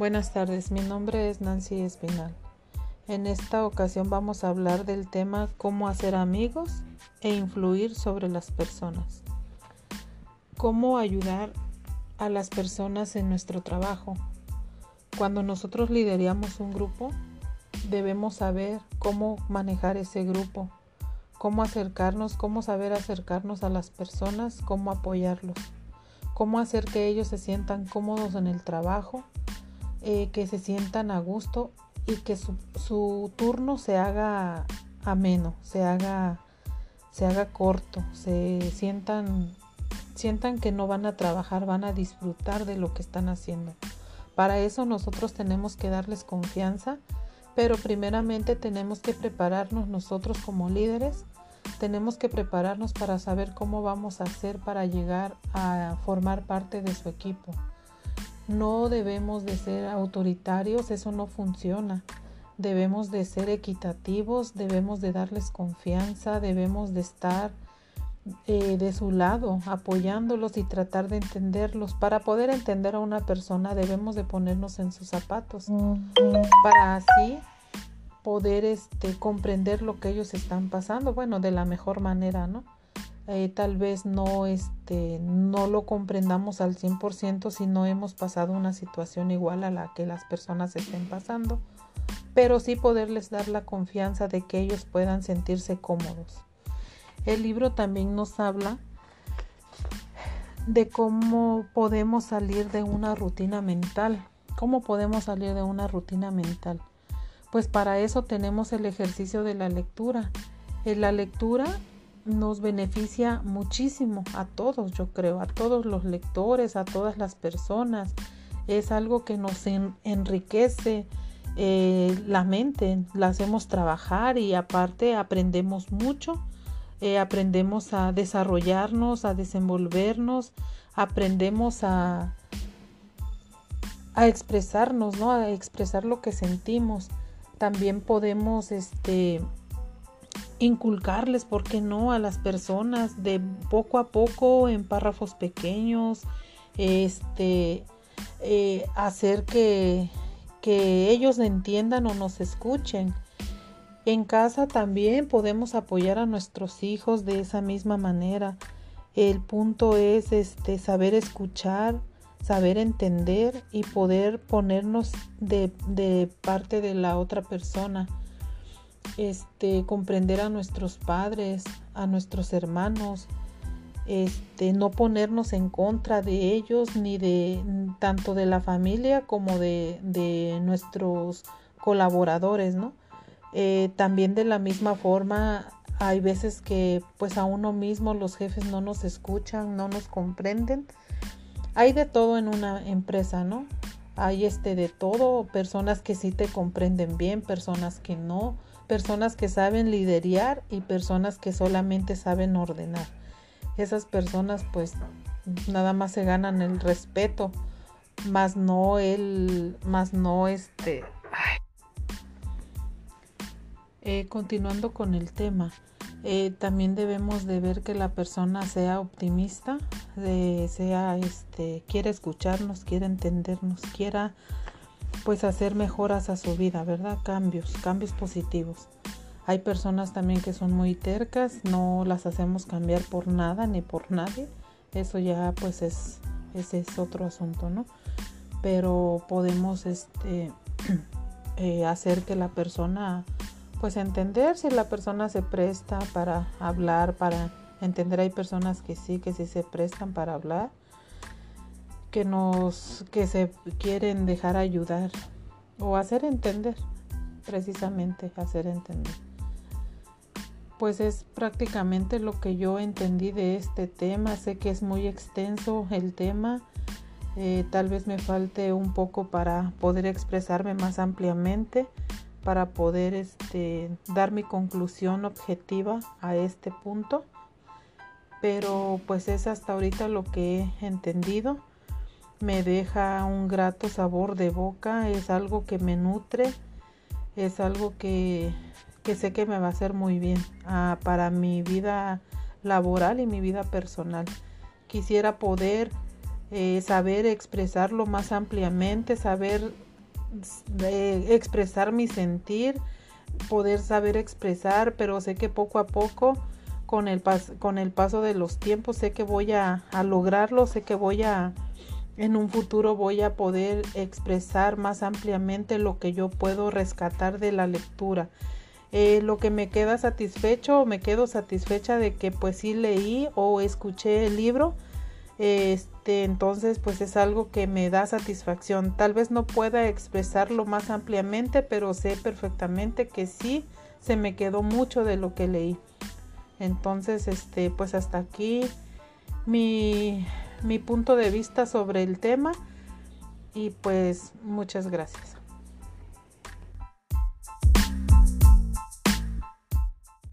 Buenas tardes, mi nombre es Nancy Espinal. En esta ocasión vamos a hablar del tema cómo hacer amigos e influir sobre las personas. Cómo ayudar a las personas en nuestro trabajo. Cuando nosotros lideramos un grupo, debemos saber cómo manejar ese grupo, cómo acercarnos, cómo saber acercarnos a las personas, cómo apoyarlos, cómo hacer que ellos se sientan cómodos en el trabajo, eh, que se sientan a gusto y que su, turno se haga ameno, se haga, se haga corto, se sientan, sientan que no van a trabajar, van a disfrutar de lo que están haciendo. Para eso nosotros tenemos que darles confianza, pero primeramente tenemos que prepararnos nosotros como líderes, tenemos que prepararnos para saber cómo vamos a hacer para llegar a formar parte de su equipo. No debemos de ser autoritarios, eso no funciona. Debemos de ser equitativos, debemos de darles confianza, debemos de estar eh, de su lado, apoyándolos y tratar de entenderlos. Para poder entender a una persona debemos de ponernos en sus zapatos, para así poder este, comprender lo que ellos están pasando, bueno, de la mejor manera, ¿no? Eh, tal vez no, este, no lo comprendamos al 100% si no hemos pasado una situación igual a la que las personas estén pasando, pero sí poderles dar la confianza de que ellos puedan sentirse cómodos. El libro también nos habla de cómo podemos salir de una rutina mental. ¿Cómo podemos salir de una rutina mental? Pues para eso tenemos el ejercicio de la lectura. En la lectura nos beneficia muchísimo a todos, yo creo, a todos los lectores, a todas las personas. Es algo que nos enriquece eh, la mente, la hacemos trabajar y aparte aprendemos mucho eh, aprendemos a desarrollarnos, a desenvolvernos, aprendemos a, a expresarnos, ¿no? A expresar lo que sentimos. También podemos, este, inculcarles, ¿por qué no?, a las personas de poco a poco en párrafos pequeños, este, eh, hacer que, que ellos entiendan o nos escuchen. En casa también podemos apoyar a nuestros hijos de esa misma manera. El punto es este saber escuchar, saber entender y poder ponernos de, de parte de la otra persona. Este, comprender a nuestros padres, a nuestros hermanos, este, no ponernos en contra de ellos ni de tanto de la familia como de, de nuestros colaboradores, ¿no? Eh, también de la misma forma hay veces que pues a uno mismo los jefes no nos escuchan, no nos comprenden. Hay de todo en una empresa, ¿no? Hay este de todo, personas que sí te comprenden bien, personas que no, personas que saben liderar y personas que solamente saben ordenar. Esas personas pues nada más se ganan el respeto, más no el, más no este, eh, continuando con el tema, eh, también debemos de ver que la persona sea optimista, sea, este, quiera escucharnos, quiera entendernos, quiera pues hacer mejoras a su vida, ¿verdad? Cambios, cambios positivos. Hay personas también que son muy tercas, no las hacemos cambiar por nada ni por nadie. Eso ya pues es, es otro asunto, ¿no? Pero podemos este, eh, hacer que la persona pues entender si la persona se presta para hablar, para entender hay personas que sí, que sí se prestan para hablar, que nos, que se quieren dejar ayudar o hacer entender, precisamente hacer entender. Pues es prácticamente lo que yo entendí de este tema. Sé que es muy extenso el tema. Eh, tal vez me falte un poco para poder expresarme más ampliamente para poder este, dar mi conclusión objetiva a este punto. Pero pues es hasta ahorita lo que he entendido. Me deja un grato sabor de boca, es algo que me nutre, es algo que, que sé que me va a hacer muy bien ah, para mi vida laboral y mi vida personal. Quisiera poder eh, saber expresarlo más ampliamente, saber expresar mi sentir, poder saber expresar, pero sé que poco a poco con el, con el paso de los tiempos sé que voy a, a lograrlo, sé que voy a, en un futuro voy a poder expresar más ampliamente lo que yo puedo rescatar de la lectura. Eh, lo que me queda satisfecho, me quedo satisfecha de que pues sí leí o escuché el libro. Este, entonces pues es algo que me da satisfacción. Tal vez no pueda expresarlo más ampliamente, pero sé perfectamente que sí se me quedó mucho de lo que leí. Entonces, este, pues hasta aquí mi, mi punto de vista sobre el tema y pues muchas gracias.